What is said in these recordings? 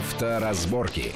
Авторазборки.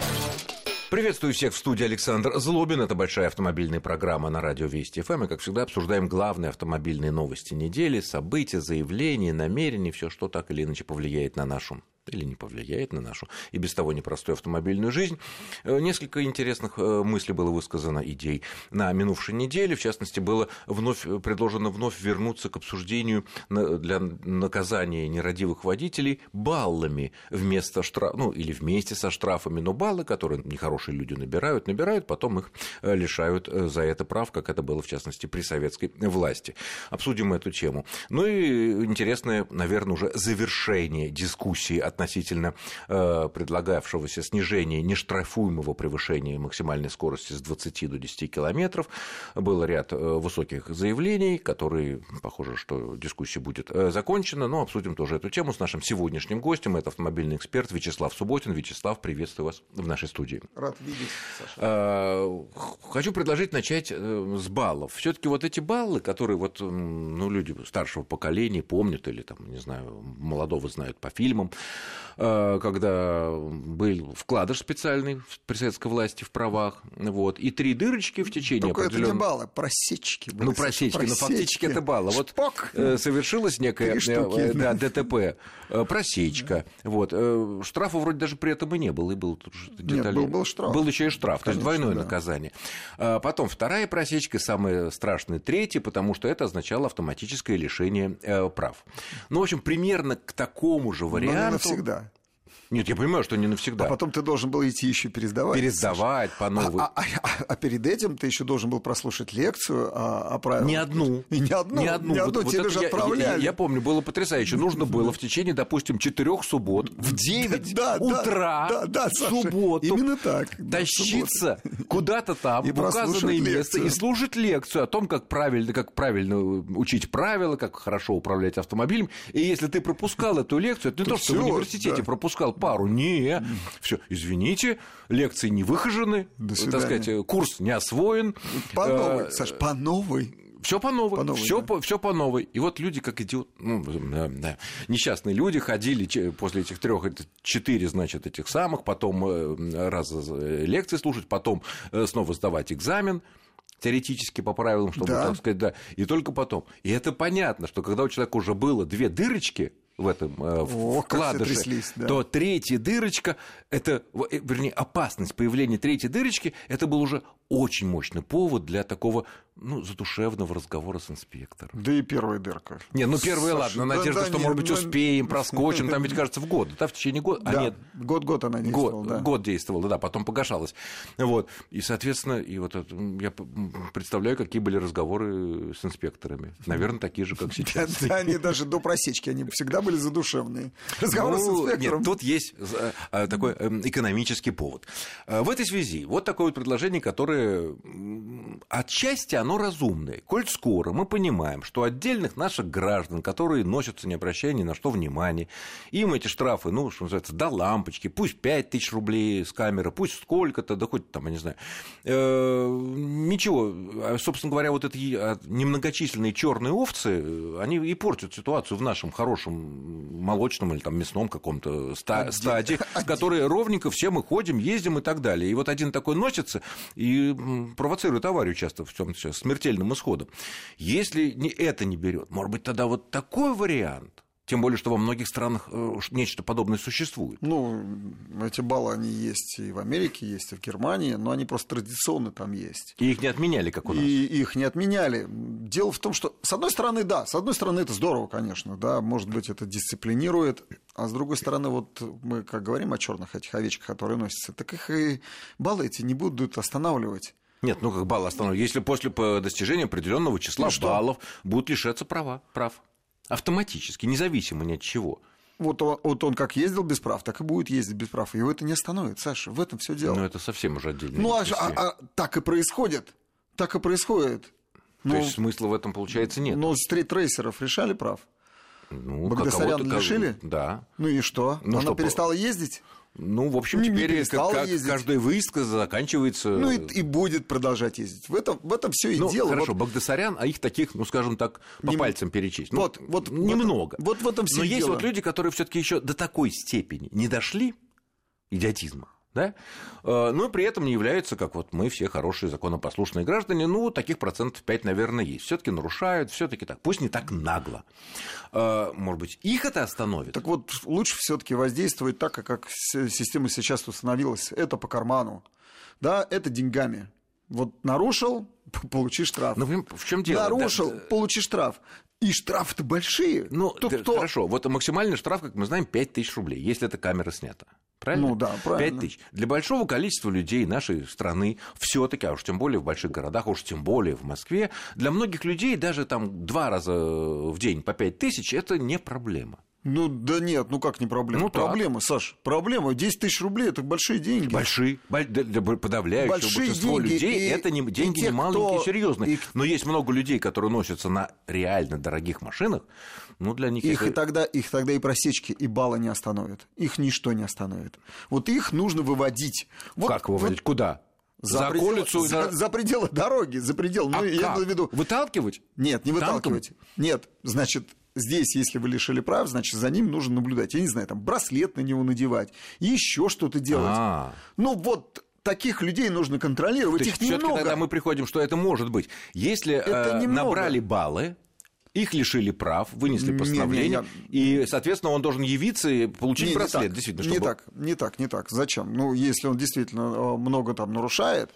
Приветствую всех в студии Александр Злобин. Это большая автомобильная программа на радио Вести ФМ. И, как всегда, обсуждаем главные автомобильные новости недели, события, заявления, намерения, все, что так или иначе повлияет на нашу или не повлияет на нашу и без того непростую автомобильную жизнь. Э, несколько интересных э, мыслей было высказано, идей на минувшей неделе. В частности, было вновь предложено вновь вернуться к обсуждению для наказания нерадивых водителей баллами вместо штрафа, ну или вместе со штрафами, но баллы, которые нехорошие люди набирают, набирают, потом их э, лишают за это прав, как это было, в частности, при советской власти. Обсудим эту тему. Ну и интересное, наверное, уже завершение дискуссии о относительно э, предлагавшегося снижения нештрафуемого превышения максимальной скорости с 20 до 10 километров. Был ряд э, высоких заявлений, которые, похоже, что дискуссия будет э, закончена, но обсудим тоже эту тему с нашим сегодняшним гостем. Это автомобильный эксперт Вячеслав Субботин. Вячеслав, приветствую вас в нашей студии. Рад видеть, Саша. Э, хочу предложить начать э, с баллов. все таки вот эти баллы, которые вот, ну, люди старшего поколения помнят или, там, не знаю, молодого знают по фильмам, когда был вкладыш специальный при советской власти в правах, вот, и три дырочки в течение Только определенного... это не баллы, просечки. Были, ну, просечки, просечки, но фактически это баллы. Вот Шпок. Э, совершилась некая штуки, э, да, ДТП, просечка, да. вот, штрафа вроде даже при этом и не было, и был детали... Нет, был, был штраф. Был еще и штраф, Конечно, то есть двойное да. наказание. Потом вторая просечка, самая страшная третья, потому что это означало автоматическое лишение прав. Ну, в общем, примерно к такому же варианту... Навсегда. Нет, я понимаю, что не навсегда. А потом ты должен был идти еще пересдавать. Пересдавать по новой. А, а, а, а перед этим ты еще должен был прослушать лекцию о, о правилах. Не одну. И не одну. Не одну. Не одну вот, тебе вот же я, отправляли. Я, я помню, было потрясающе. Нужно было в течение, допустим, четырех суббот в 9 да, утра да, да, в субботу именно так, тащиться куда-то там, в указанное место и слушать лекцию о том, как правильно, как правильно учить правила, как хорошо управлять автомобилем. И если ты пропускал эту лекцию, это не то, что в университете пропускал пару. Не, все, извините, лекции не выхожены, так сказать, курс не освоен. По новой, э, Саш, по новой. Все по новой, по новой все, да. по, все по новой. И вот люди, как идиот, ну, да, да, несчастные люди ходили после этих трех, четыре, значит, этих самых, потом э, раз э, лекции слушать, потом снова сдавать экзамен теоретически по правилам, чтобы, да. так сказать, да, и только потом. И это понятно, что когда у человека уже было две дырочки, в этом э, О, вкладыше, да. то третья дырочка, это, э, вернее, опасность появления третьей дырочки, это был уже очень мощный повод для такого, ну, задушевного разговора с инспектором. Да и первая дырка. Не, ну первая, Саша, ладно, надежда, да, что, нет, может быть, успеем, проскочим, там ведь, кажется, в год, да, в течение года, а нет. Год-год она действовала, год, да. Год действовала, да, потом погашалась. Вот, и, соответственно, и вот это, я представляю, какие были разговоры с инспекторами. Наверное, такие же, как сейчас. Да, они даже до просечки, они всегда были задушевные. Разговоры с ну, инспектором. Нет, тут есть э, такой эм, экономический повод. Э, в этой связи вот такое вот предложение, которое отчасти оно разумное. Коль скоро мы понимаем, что отдельных наших граждан, которые носятся, не обращая ни на что внимания, им эти штрафы, ну, что называется, до лампочки, пусть 5 тысяч рублей с камеры, пусть сколько-то, да хоть там, я не знаю, э, ничего, а, собственно говоря, вот эти а, немногочисленные черные овцы, они и портят ситуацию в нашем хорошем молочном или там мясном каком-то ста- стадии, в которой ровненько все мы ходим, ездим и так далее. И вот один такой носится, и провоцирует аварию часто в чем сейчас смертельным исходом. Если это не берет, может быть, тогда вот такой вариант тем более, что во многих странах э, нечто подобное существует. Ну, эти баллы, они есть и в Америке, есть и в Германии, но они просто традиционно там есть. И их не отменяли, как у нас. И их не отменяли. Дело в том, что, с одной стороны, да, с одной стороны, это здорово, конечно, да, может быть, это дисциплинирует, а с другой стороны, вот мы, как говорим о черных этих овечках, которые носятся, так их и баллы эти не будут останавливать. Нет, ну как баллы остановят? Если после достижения определенного числа ну, баллов будут лишаться права, прав. Автоматически, независимо ни от чего. Вот он, вот он как ездил без прав, так и будет ездить без прав. Его это не остановит, Саша. В этом все дело. Ну, это совсем уже отдельно. Ну, а, а, а так и происходит. Так и происходит. То ну, есть смысла в этом, получается, нет. Но стрит-рейсеров решали прав. Ну, Багдасарян лишили? Да. Ну и что? Ну, Она что, перестала ездить? Ну, в общем, теперь как, как каждая выездка заканчивается. Ну и, и будет продолжать ездить. В этом, в этом все и ну, дело. Хорошо, вот... Багдасарян, а их таких, ну, скажем так, по Не... пальцам перечесть. Ну, вот, вот, немного. Вот, вот в этом все Но дело. есть вот люди, которые все-таки еще до такой степени не дошли, идиотизма. Да? Э, но при этом не являются, как вот мы все хорошие законопослушные граждане, ну, таких процентов 5, наверное, есть. все таки нарушают, все таки так. Пусть не так нагло. Э, может быть, их это остановит? Так вот, лучше все таки воздействовать так, как система сейчас установилась. Это по карману. Да, это деньгами. Вот нарушил, получи штраф. Ну, в чем дело? Нарушил, да, получи штраф. И штрафы-то большие. Ну, да, кто... хорошо. Вот максимальный штраф, как мы знаем, 5 тысяч рублей, если эта камера снята. Правильно? Ну да, правильно. 5 тысяч. Для большого количества людей нашей страны все таки а уж тем более в больших городах, а уж тем более в Москве, для многих людей даже там два раза в день по 5 тысяч – это не проблема. Ну да нет, ну как не проблема? Ну, проблема, так. Саш, проблема. 10 тысяч рублей это большие деньги. Большие. Для подавляющего большие большинства деньги, людей и, это не, деньги не маленькие, кто... серьезные. И... Но есть много людей, которые носятся на реально дорогих машинах. Ну, для них их, это... и тогда, их тогда и просечки, и баллы не остановят. Их ничто не остановит. Вот их нужно выводить. Вот, как выводить? Вот... Куда? За, за пределы, околицу, за, за пределы дороги, за предел. А ну, я имею в виду. Выталкивать? Нет, не выталкивать. Танком? Нет, значит, здесь, если вы лишили прав, значит, за ним нужно наблюдать. Я не знаю, там браслет на него надевать, еще что-то делать. А-а-а. Ну вот таких людей нужно контролировать. То их немного. тогда мы приходим, что это может быть. Если э, набрали баллы, их лишили прав, вынесли постановление, не, не, я... и, соответственно, он должен явиться и получить не, браслет. Не так, действительно, чтобы... не так, не так, не так. Зачем? Ну, если он действительно э, много там нарушает,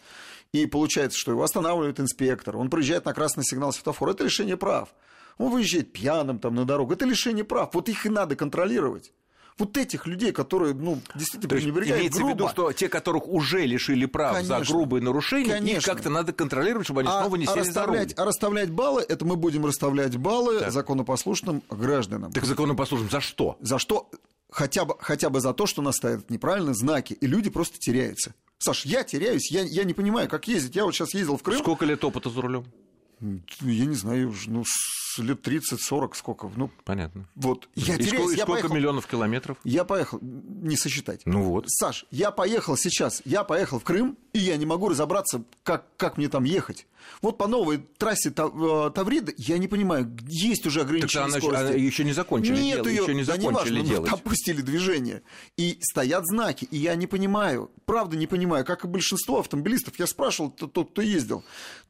и получается, что его останавливает инспектор, он проезжает на красный сигнал светофора, это лишение прав он выезжает пьяным там на дорогу. Это лишение прав. Вот их и надо контролировать вот этих людей, которые, ну, действительно пренебрегают имеется грубо. в виду, что те, которых уже лишили прав конечно, за грубые нарушения, конечно. их как-то надо контролировать, чтобы они а, снова не сели а за руль. А расставлять баллы, это мы будем расставлять баллы так. законопослушным гражданам. Так законопослушным за что? За что? Хотя бы, хотя бы за то, что нас ставят неправильные знаки, и люди просто теряются. Саш, я теряюсь, я, я не понимаю, как ездить. Я вот сейчас ездил в Крым. Сколько лет опыта за рулем? Я не знаю, ну, лет 30-40, сколько. Ну, Понятно. Вот. Я и теряюсь, сколько, я сколько поехал, миллионов километров? Я поехал, не сосчитать. Ну вот. Саш, я поехал сейчас, я поехал в Крым, и я не могу разобраться, как, как мне там ехать. Вот по новой трассе э, Таврида, я не понимаю, есть уже ограничения так скорости. Она еще не закончили Нет делать. Ее, еще не да закончили не важно, делать. Там пустили движение. И стоят знаки, и я не понимаю, правда не понимаю, как и большинство автомобилистов, я спрашивал тот, кто ездил,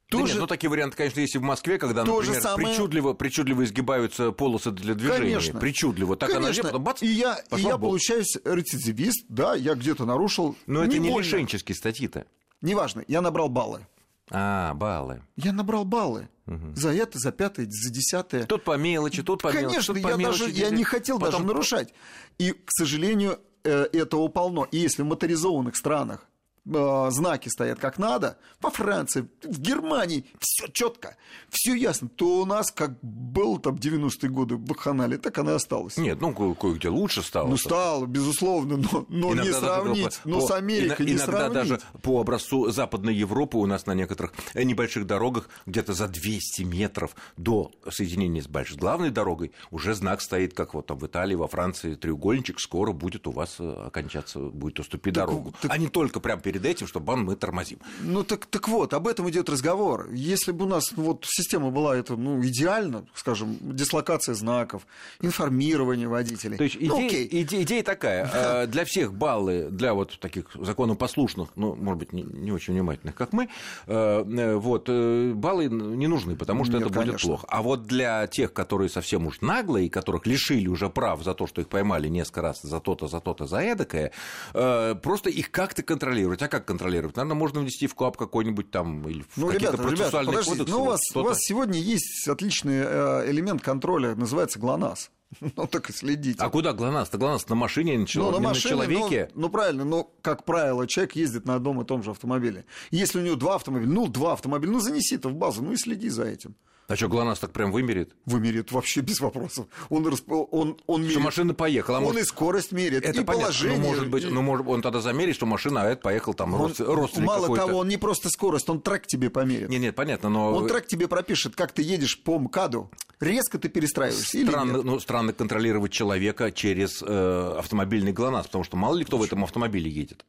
тоже... Да нет, ну, такие варианты, конечно, есть и в Москве, когда, например, самое... причудливо, причудливо изгибаются полосы для движения. Конечно. Причудливо. Так конечно. она потом бац, И я, и я получаюсь рецидивист, да, я где-то нарушил. Но не это не больно. лишенческие статьи-то. Неважно, я набрал баллы. А, баллы. Я набрал баллы. Угу. За это, за пятое, за десятое. Тут по мелочи, тут по Конечно, мелочи. Конечно, я, мелочи, даже, я не хотел Потом... даже нарушать. И, к сожалению, э, этого полно. И если в моторизованных странах Э, знаки стоят как надо, по Франции, в Германии, все четко, все ясно, то у нас, как было там 90-е годы в Баханале, так она и осталась. Нет, ну кое-где лучше стало. Ну, стало, безусловно, но, но не сравнить, но с Америкой не иногда сравнить. даже по образцу Западной Европы у нас на некоторых э, небольших дорогах где-то за 200 метров до соединения с большой главной дорогой уже знак стоит, как вот там в Италии, во Франции, треугольничек скоро будет у вас э, окончаться, будет уступить так, дорогу. Так... А не только прям перед этим, что бан мы тормозим. Ну так, так вот, об этом идет разговор. Если бы у нас вот система была это, ну, идеальна, скажем, дислокация знаков, информирование водителей. То есть ну, идея, идея, идея такая, э, для всех баллы, для вот таких законопослушных, ну, может быть, не, не очень внимательных, как мы, э, э, вот, баллы не нужны, потому что Нет, это будет конечно. плохо. А вот для тех, которые совсем уж наглые, и которых лишили уже прав за то, что их поймали несколько раз за то-то, за то-то, за эдакое, просто их как-то контролировать. Как контролировать? Наверное, можно внести в КОАП какой-нибудь там или в ну, какие-то ребята, процессуальные ребята, кодексы. Ну, у вас, у вас сегодня есть отличный э, элемент контроля, называется ГЛОНАСС. Ну, так и следите. А куда ГЛОНАСС-то? ГЛОНАСС на машине, на, ну, на, машине, на человеке? Ну, ну, правильно, но, как правило, человек ездит на одном и том же автомобиле. Если у него два автомобиля, ну, два автомобиля, ну, занеси это в базу, ну, и следи за этим. А что, ГЛОНАСС так прям вымерит? Вымерит вообще без вопросов. Он, он, он мерит. Что машина поехала. А он может... и скорость мерит, это и понятно. положение. Ну, может быть, ну, может, он тогда замерит, что машина, а это поехал там он, родственник Мало того, он не просто скорость, он трек тебе померит. Нет, нет, понятно, но... Он трек тебе пропишет, как ты едешь по МКАДу. Резко ты перестраиваешься странно, Ну, странно контролировать человека через э, автомобильный ГЛОНАСС, потому что мало ли кто в этом автомобиле едет.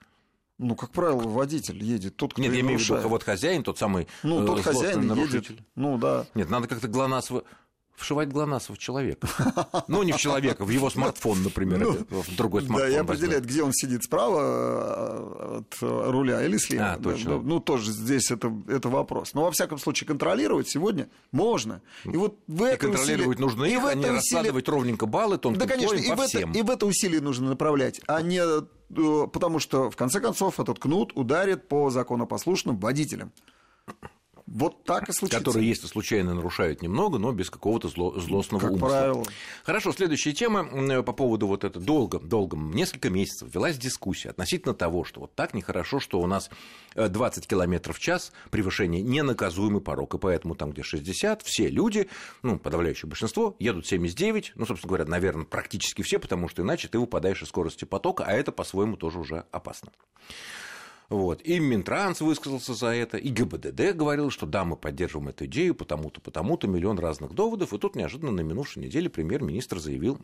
Ну, как правило, водитель едет, тот, кто Нет, я имею в виду, вот хозяин, тот самый Ну, тот хозяин нарушитель. едет, ну, да. Нет, надо как-то ГЛОНАСС вшивать ГЛОНАСС в человека. Ну, не в человека, в его смартфон, например, ну, в другой смартфон. Да, и определяет, где он сидит, справа э, от руля или слева. А, точно. Ну, тоже здесь это, это вопрос. Но, во всяком случае, контролировать сегодня можно. И вот в это и контролировать усилие... нужно их, а не усилие... раскладывать ровненько баллы тонким да, конечно, и по в всем. Это, и в это усилие нужно направлять, а не э, потому что, в конце концов, этот кнут ударит по законопослушным водителям. Вот так и случится. Которые, если случайно нарушают немного, но без какого-то зло, злостного как умысла. Правило. Хорошо, следующая тема по поводу вот этого. Долго, долго, несколько месяцев велась дискуссия относительно того, что вот так нехорошо, что у нас 20 э, км в час превышение ненаказуемый порог, и поэтому там, где 60, все люди, ну, подавляющее большинство, едут 79, ну, собственно говоря, наверное, практически все, потому что иначе ты выпадаешь из скорости потока, а это по-своему тоже уже опасно. Вот. И Минтранс высказался за это, и ГИБДД говорил, что да, мы поддерживаем эту идею, потому-то, потому-то, миллион разных доводов. И тут неожиданно на минувшей неделе премьер-министр заявил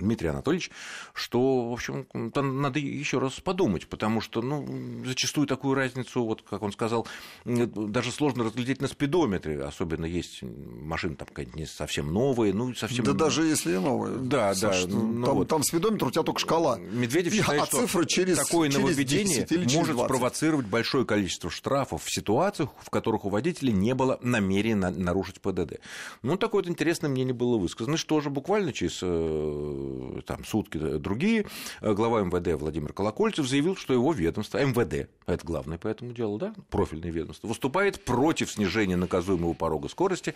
Дмитрий Анатольевич, что, в общем, надо еще раз подумать, потому что, ну, зачастую такую разницу, вот как он сказал, даже сложно разглядеть на спидометре, особенно есть машины там какие-то не совсем новые, ну, совсем... Да даже если новые. Да, Саш, да. Ну, там, вот. там спидометр, у тебя только шкала. Медведев считает, а что цифры через, такое через нововведение 10 или через может 20. спровоцировать большое количество штрафов в ситуациях, в которых у водителей не было намерения нарушить ПДД. Ну, такое вот интересное мнение было высказано, что же буквально через э, там, сутки другие, э, глава МВД Владимир Колокольцев заявил, что его ведомство, МВД, это главное по этому делу, да, профильное ведомство, выступает против снижения наказуемого порога скорости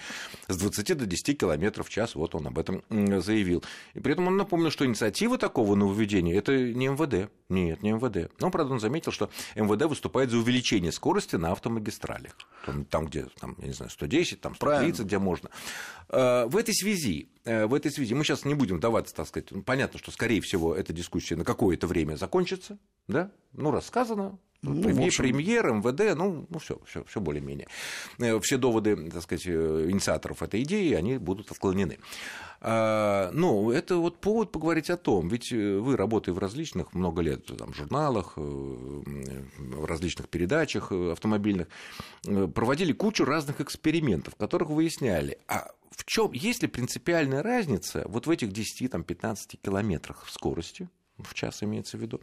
с 20 до 10 км в час. Вот он об этом заявил. И при этом он напомнил, что инициатива такого нововведения – это не МВД. Нет, не МВД. Но, правда, он заметил, что МВД выступает за увеличение скорости на автомагистралях. Там, где, там, я не знаю, 110, там 130, Правильно. где можно. Э, в этой связи, э, в этой связи мы сейчас не будем даваться, так сказать, понятно, что, скорее всего, эта дискуссия на какое-то время закончится, да, ну, рассказано, ну, премьер, общем... премьер, МВД, ну, ну все, все, все более-менее. Э, все доводы, так сказать, инициаторов этой идеи, они будут отклонены. А, ну, это вот повод поговорить о том, ведь вы, работая в различных, много лет, там, журналах, в различных передачах автомобильных, проводили кучу разных экспериментов, в которых выясняли, а в чем, есть ли принципиальная разница вот в этих 10-15 километрах скорости, в час имеется в виду,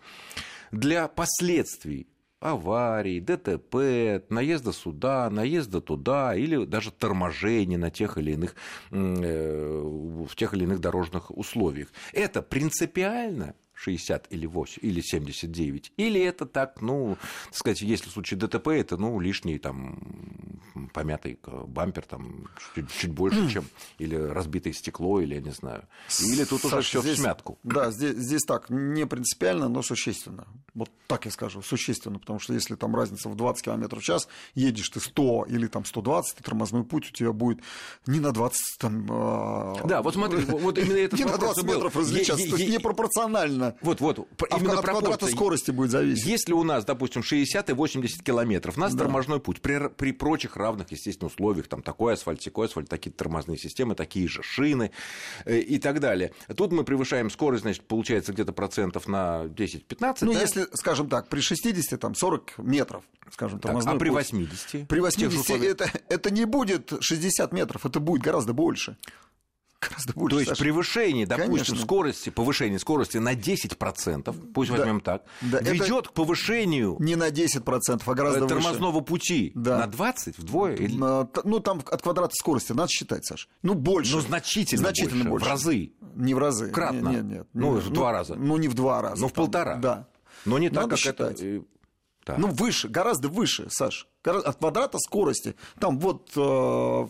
для последствий аварий, ДТП, наезда сюда, наезда туда, или даже торможения на тех или иных, э, в тех или иных дорожных условиях. Это принципиально 60 или 8, или 79, или это так, ну, так сказать, если в случае ДТП, это, ну, лишний там помятый бампер, там, чуть, чуть больше, чем, или разбитое стекло, или я не знаю. Или тут Саша, уже все в смятку. Да, здесь, здесь так, не принципиально, но существенно. Вот так я скажу, существенно, потому что если там разница в 20 км в час, едешь ты 100 или там 120, ты тормозной путь у тебя будет не на 20 там... А, да, вот смотри, вот именно это Не на 20 метров различаться, то есть непропорционально вот, вот. А именно от квадрата скорости будет зависеть. Если у нас, допустим, 60 и 80 километров, у нас да. тормозной путь при, при прочих равных, естественно, условиях, там такой асфальт, такой асфальт, такие тормозные системы, такие же шины э, и так далее. Тут мы превышаем скорость, значит, получается где-то процентов на 10-15. Ну, да? если, скажем так, при 60, там, 40 метров, скажем, тормозной так, А при 80? При 80 это, это не будет 60 метров, это будет гораздо больше гораздо больше. То есть Саша. превышение, допустим, Конечно. скорости, повышение скорости на 10%, пусть да. возьмем так, да. ведет к повышению не на 10%, а гораздо тормозного выше. пути да. на 20, вдвое? Или... Ну, там от квадрата скорости, надо считать, Саш. Ну, больше. Ну, значительно, значительно больше, больше. В разы. Не в разы. Кратно. Нет, нет. Ну, ну, в два раза. Ну, не в два раза. Ну, в полтора. Да. Но не Надо так, как считать. это... Так. Ну, выше, гораздо выше, Саш. От квадрата скорости. Там вот э, в,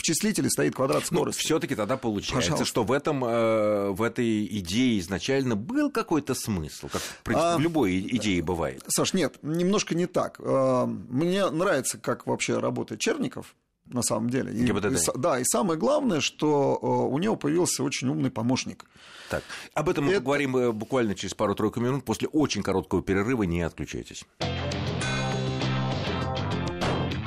числителе стоит квадрат ну, скорости. Ну, все-таки тогда получается, Пожалуйста. что в, этом, э, в этой идее изначально был какой-то смысл, как в, принципе, а, в любой идее бывает. Саш, нет, немножко не так. Э, мне нравится, как вообще работает Черников на самом деле. И, ГИБДД. И, да, и самое главное, что э, у него появился очень умный помощник. Так, об этом мы Это... поговорим э, буквально через пару-тройку минут после очень короткого перерыва. Не отключайтесь.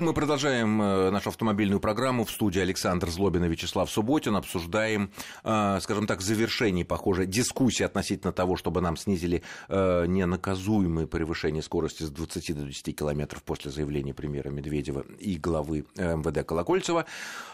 Мы продолжаем э, нашу автомобильную программу в студии Александр Злобин и Вячеслав Субботин. Обсуждаем, э, скажем так, завершение, похоже, дискуссии относительно того, чтобы нам снизили э, ненаказуемое превышение скорости с 20 до 10 километров после заявления премьера Медведева и главы МВД Колокольцева.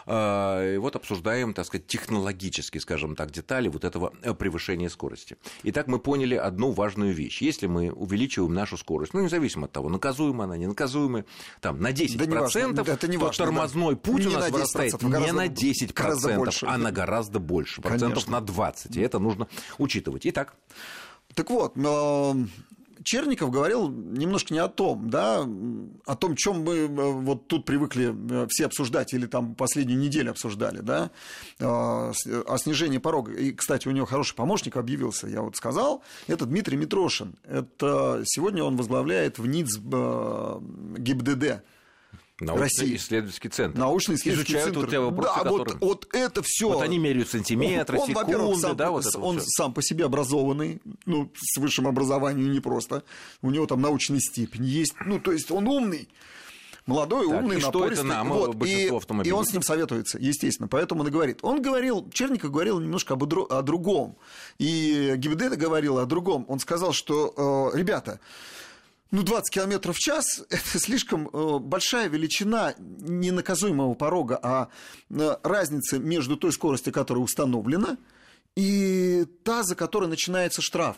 И вот обсуждаем, так сказать, технологически, скажем так, детали вот этого превышения скорости. Итак, мы поняли одну важную вещь. Если мы увеличиваем нашу скорость, ну, независимо от того, наказуемая она, не наказуемая, там, на 10 да процентов, это не важно, то тормозной да. путь не у нас вырастает а не на 10 процентов, а на гораздо больше, процентов Конечно. на 20. И это нужно учитывать. Итак. Так вот, Черников говорил немножко не о том, да, о том, чем мы э, вот тут привыкли э, все обсуждать или там последнюю неделю обсуждали, да, э, о снижении порога. И, кстати, у него хороший помощник объявился, я вот сказал, это Дмитрий Митрошин. Это сегодня он возглавляет в НИЦ ГИБДД Научно-исследовательский центр. Научно-исследовательский Изучают центр. Вот те вопросы, да, которые... вот, вот это все. Вот они меряют сантиметры, он, секунды, сам, да, вот Он всё. сам по себе образованный, ну, с высшим образованием не просто. У него там научная степень есть. Ну, то есть он умный. Молодой, так, умный, и что это нам, вот, и, и он с ним советуется, естественно. Поэтому он и говорит. Он говорил, Черников говорил немножко об, о другом. И ГИБДД говорил о другом. Он сказал, что, э, ребята, ну, 20 км в час – это слишком э, большая величина не наказуемого порога, а э, разница между той скоростью, которая установлена, и та, за которой начинается штраф.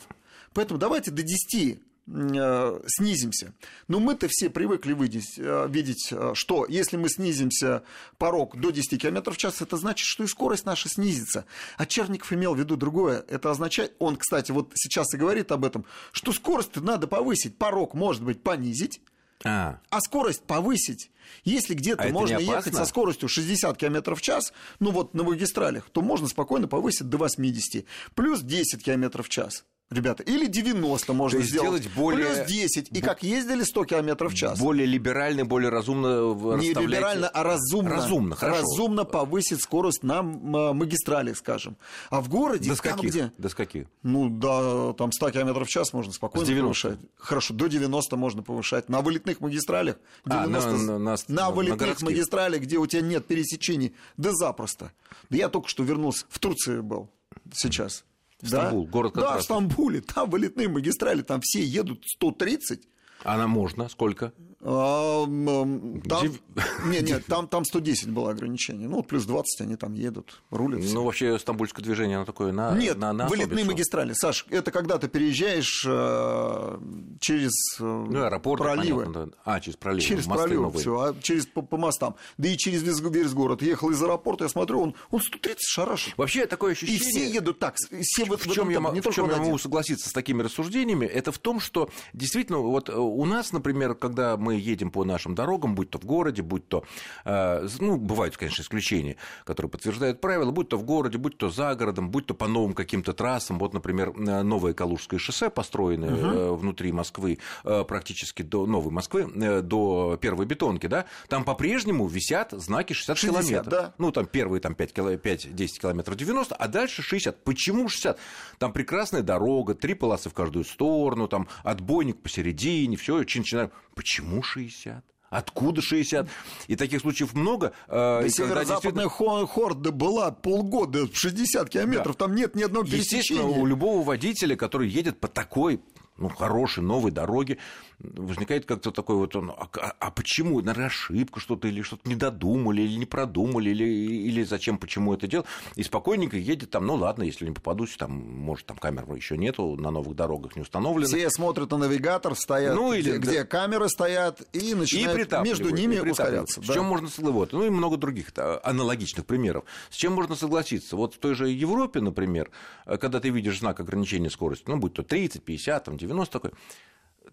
Поэтому давайте до 10 Э, снизимся. Но мы-то все привыкли видеть, э, видеть, э, что если мы снизимся порог до 10 км в час, это значит, что и скорость наша снизится. А Черников имел в виду другое. Это означает, он, кстати, вот сейчас и говорит об этом, что скорость надо повысить, порог, может быть, понизить, а, а скорость повысить. Если где-то а можно ехать со скоростью 60 км в час, ну вот на магистралях, то можно спокойно повысить до 80, плюс 10 км в час ребята. Или 90 можно сделать. сделать более... Плюс 10. И как ездили 100 км в час. Более либерально, более разумно Не либерально, а разумно. Разумно, хорошо. Разумно повысить скорость на магистралях, скажем. А в городе... До скольки? где? До скольки? Ну, до там, 100 км в час можно спокойно повышать. Хорошо, до 90 можно повышать. На вылетных магистралях 90... А, на, на, на, на вылетных на магистралях, где у тебя нет пересечений, да запросто. Да я только что вернулся, в Турции был сейчас. Стамбул, да? город Да, в Стамбуле, там вылетные магистрали, там все едут 130. Она можно? Сколько? А, там, нет, нет, там, там 110 было ограничение. Ну, плюс 20 они там едут, рулят. Все. Ну, вообще, стамбульское движение, оно такое на Нет, на, на вылетные магистрали. Саш, это когда ты переезжаешь э, через э, ну, аэропорт, проливы. Понятно, да. А, через проливы. Через проливы, все, а через по, по мостам. Да и через весь, весь город. Ехал из аэропорта, я смотрю, он, он 130 шарашит. Вообще, такое ощущение... И все едут так. Все в, в, в чем я, не в чем я могу согласиться с такими рассуждениями, это в том, что действительно, вот у нас, например, когда мы едем по нашим дорогам, будь то в городе, будь то, э, ну, бывают, конечно, исключения, которые подтверждают правила, будь то в городе, будь то за городом, будь то по новым каким-то трассам. Вот, например, э, новое Калужское шоссе, построенное угу. внутри Москвы, практически до Новой Москвы, до первой бетонки, да, там по-прежнему висят знаки 60, 60 километров. Да. Ну, там первые там, 5-10 километров 90, а дальше 60. Почему 60? Там прекрасная дорога, три полосы в каждую сторону, там отбойник посередине, все, чин-чин. Почему 60? Откуда 60? И таких случаев много. Э, да северо-западная действительно... хорда была полгода, 60 километров, да. там нет ни одного пересечения. Естественно, у любого водителя, который едет по такой ну, хорошей новой дороге, возникает как-то такой вот, он, а, а, а почему, наверное, ошибка что-то, или что-то не додумали, или не продумали, или, или зачем, почему это делать, и спокойненько едет там, ну ладно, если не попадусь, там, может, там камер еще нету, на новых дорогах не установлены. Все смотрят на навигатор, стоят, ну, или, где, да. где камеры стоят, и начинают и между ними и ускоряться. С чем можно вот, ну и много других аналогичных примеров. С чем можно согласиться? Вот в той же Европе, например, когда ты видишь знак ограничения скорости, ну, будь то 30, 50, там, 90 такой,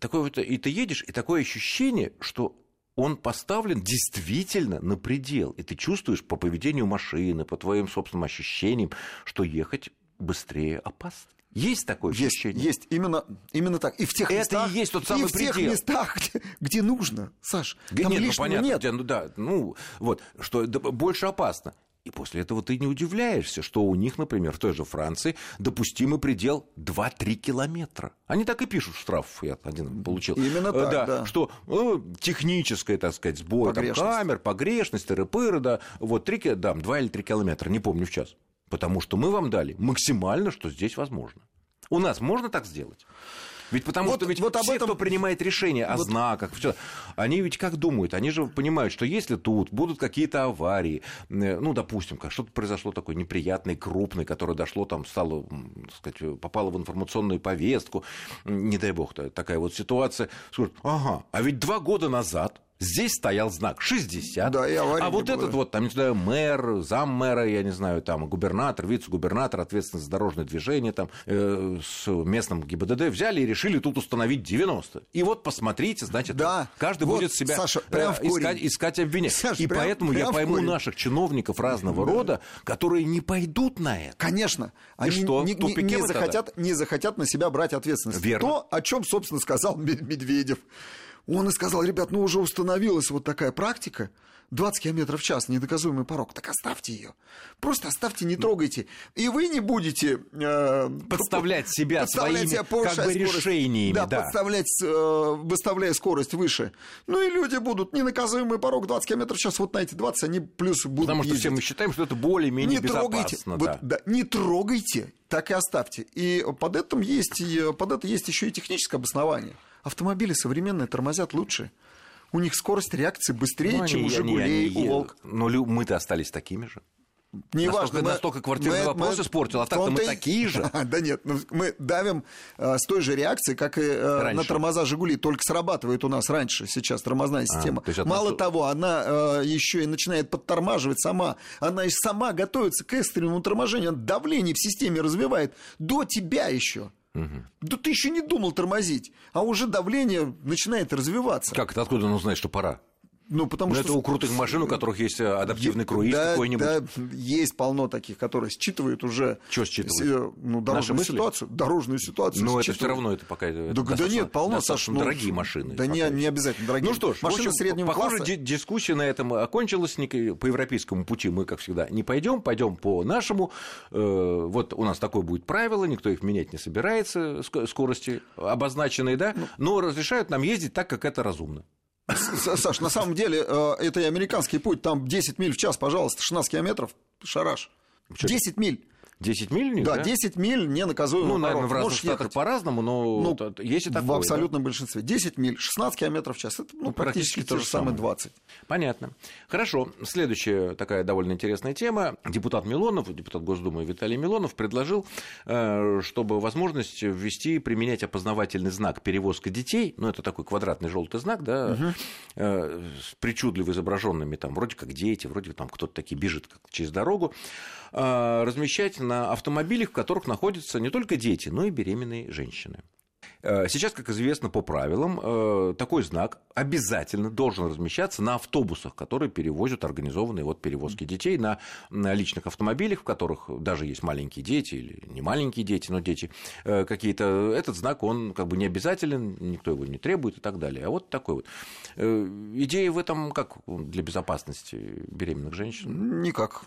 такое вот, и ты едешь, и такое ощущение, что он поставлен действительно на предел. И ты чувствуешь по поведению машины, по твоим собственным ощущениям, что ехать быстрее опасно. Есть такое есть, ощущение? Есть, именно, именно так. И в тех Это местах, и есть тот самый и в тех предел. местах, где, где нужно, Саш. Там нет, ну понятно, нет. Где, ну да, ну вот, что больше опасно. И после этого ты не удивляешься, что у них, например, в той же Франции допустимый предел 2-3 километра. Они так и пишут штраф, я один получил. Именно Э, так, да, да. Что э, техническая, так сказать, сбой там, камер, погрешность, тыры-пыры, да, вот 3, ки- да, 2 или 3 километра, не помню в час. Потому что мы вам дали максимально, что здесь возможно. У нас можно так сделать? Ведь потому Вот- что ведь вот об все, этом- кто принимает решения о Вот- знаках, всё, они ведь как думают? Они же понимают, что если тут будут какие-то аварии, э, ну, допустим, как что-то произошло такое неприятное, крупное, которое дошло там, стало, так сказать, попало в информационную повестку, не дай бог, та- такая вот ситуация, скажут, ага, а ведь два года назад здесь стоял знак 60, Да, и а не вот было. этот вот, там, не знаю, мэр, заммэра, я не знаю, там, губернатор, вице-губернатор, ответственность за дорожное движение, там, э, с местным ГИБДД взяли и решили тут установить 90. И вот посмотрите, значит, Да. каждый Вот, будет себя Саша, э, прям искать, искать обвинять. Саша, и прям- поэтому прям я пойму корень. наших чиновников разного рода, которые не пойдут на это. Конечно. Они что, не, не тогда? захотят, не захотят на себя брать ответственность. Верно. То, о чем, собственно, сказал Ме- Медведев. Он и сказал, ребят, ну уже установилась вот такая практика, 20 километров в час, недоказуемый порог, так оставьте ее. Просто оставьте, не трогайте. И вы не будете... э, Подставлять себя подставлять своими, себя, как бы, скорость. решениями, Да, да. подставлять, э, выставляя скорость выше. Ну и люди будут, ненаказуемый порог 20 километров в час, вот на эти 20 они плюс будут Потому что все ездить мы считаем, что это более-менее не трогайте, безопасно. вот, да. да, не трогайте, так и оставьте. И под этим есть, и под это есть еще и техническое обоснование. Автомобили современные тормозят лучше. У них скорость реакции быстрее, Ну, чем они- у Жигулей, они- у Волк. Но мы-то остались такими же. Неважно. Настолько- настолько квартирный вопрос испортил, а так-то мы такие же. Да нет, ну, мы давим э, с той же реакцией, как и э, Раньше. на тормоза Жигули, только срабатывает у нас раньше сейчас тормозная система. то есть от Мало нас- того, она еще и начинает подтормаживать сама. Она и сама готовится к экстренному торможению. Она давление в системе развивает до тебя еще. Да ты еще не думал тормозить, а уже давление начинает развиваться. Как это, откуда он узнает, что пора? Ну, потому Ну, что... это у крутых машин, у которых есть э, адаптивный круиз да, какой-нибудь. Да, есть полно таких, которые считывают уже... Чё считывают? с- Ну, дорожную ситуацию. Дорожную ситуацию Но это все считывают. равно это пока это Да, да нет, полно, достаточно Саш, ну, дорогие машины. Да не, не обязательно дорогие. Ну что ж, машины общем, среднего похоже, класса. ди- дискуссия на этом окончилась. По европейскому пути мы, как всегда, не пойдем, пойдем по нашему. Э, Вот у нас такое будет правило, никто их менять не собирается, ск- скорости обозначенные, да, Ну. но разрешают нам ездить так, как это разумно. Саш, на самом деле, э, это и американский путь, там 10 миль в час, пожалуйста, 16 километров, шараш. Чё? 10 миль. 10 миль Да, да? 10 миль не наказуемый Ну, наверное, в порог. разных Можешь штатах ехать. по-разному, но Ну, вот есть и такое. в да? абсолютном большинстве. 10 миль, 16 километров в час. Это ну, Ну, практически практически, то же самое. 20. Понятно. Хорошо. Следующая такая довольно интересная тема. Депутат Милонов, депутат Госдумы Виталий Милонов предложил, э, чтобы возможность ввести, применять опознавательный знак перевозка детей, ну, это такой квадратный желтый знак, да, с причудливо изображенными там, вроде как дети, вроде там кто-то таки бежит через дорогу, э, размещать на автомобилях, в которых находятся не только дети, но и беременные женщины. Э, Сейчас, как известно по правилам, э, такой знак обязательно должен размещаться на автобусах, которые перевозят организованные вот перевозки детей на, на личных автомобилях, в которых даже есть маленькие дети или не маленькие дети, но дети э, какие-то. Этот знак, он как бы не обязателен, никто его не требует и так далее. А вот такой вот. Идея в этом как для безопасности беременных женщин Никак.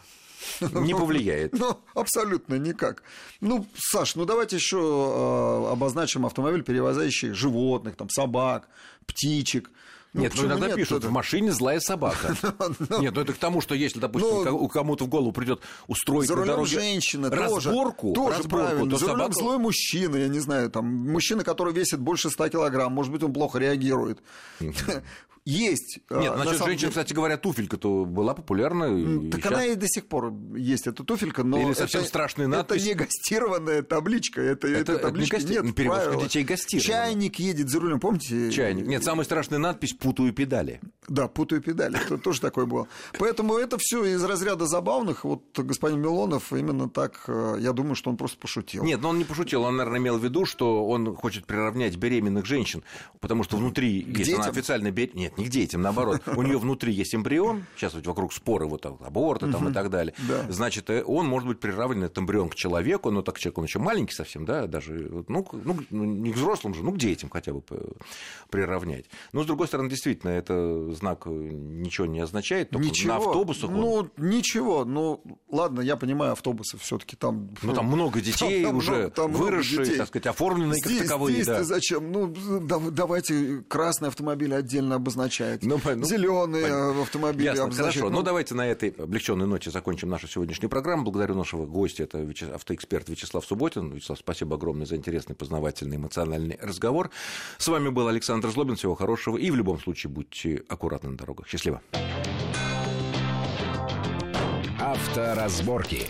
не повлияет. Ну, абсолютно никак. Ну, Саш, ну давайте еще э, обозначим автомобиль, перевозящий животных, там, собак, птичек. Ну, Нет, ну иногда нет? пишут, в машине злая собака. Нет, ну это к тому, что если, допустим, Ну, у кому-то в голову придет устроить на дороге женщина разборку, тоже правильно. За рулем злой мужчина, я не знаю, там, мужчина, который весит больше 100 килограмм, может быть, он плохо реагирует. Есть. э, Нет, на насчет самом женщин, деле. кстати говоря, туфелька-то была популярна. и Так щас- она и до сих пор есть, эта туфелька, но Или совсем это, страшная надпись. Это не гастированная табличка, это, Это- это, это не таблички гасти- нет. перевозка правила. детей гастирована. Чайник едет за рулем, помните? Чайник. Нет, самая страшная надпись «Путаю педали». Да, путаю педали, это тоже такое было. Поэтому это все из разряда забавных. Вот господин Милонов именно так, э, я думаю, что он просто пошутил. Нет, но он не пошутил, он, наверное, имел в виду, что он хочет приравнять беременных женщин, потому что внутри, если она официально беременна, нет, не к детям, наоборот, у нее внутри есть эмбрион, сейчас вот вокруг споры, вот аборты там и так далее, да. значит, э, он может быть приравнен, этот эмбрион, к человеку, но так человек, он еще маленький совсем, да, даже, ну, к- ну, не к взрослым же, ну, к детям хотя бы приравнять. Но, с другой стороны, действительно, это знак ничего не означает, только ничего, на автобусах он... Ну, ничего, ну, ладно, я понимаю, автобусы все таки там... Ну, там много детей там, уже, много, там выросшие, детей. так сказать, оформленные здесь, как таковые. Здесь да. зачем? Ну, давайте красный автомобиль отдельно обозначать, ну, ну, зеленые понятно. автомобили Ясно, обозначать. хорошо. Ну, давайте на этой облегченной ноте закончим нашу сегодняшнюю программу. Благодарю нашего гостя, это автоэксперт Вячеслав Субботин. Вячеслав, спасибо огромное за интересный, познавательный, эмоциональный разговор. С вами был Александр Злобин. Всего хорошего. И в любом случае будьте аккуратны на дорогах. Счастливо. Авторазборки.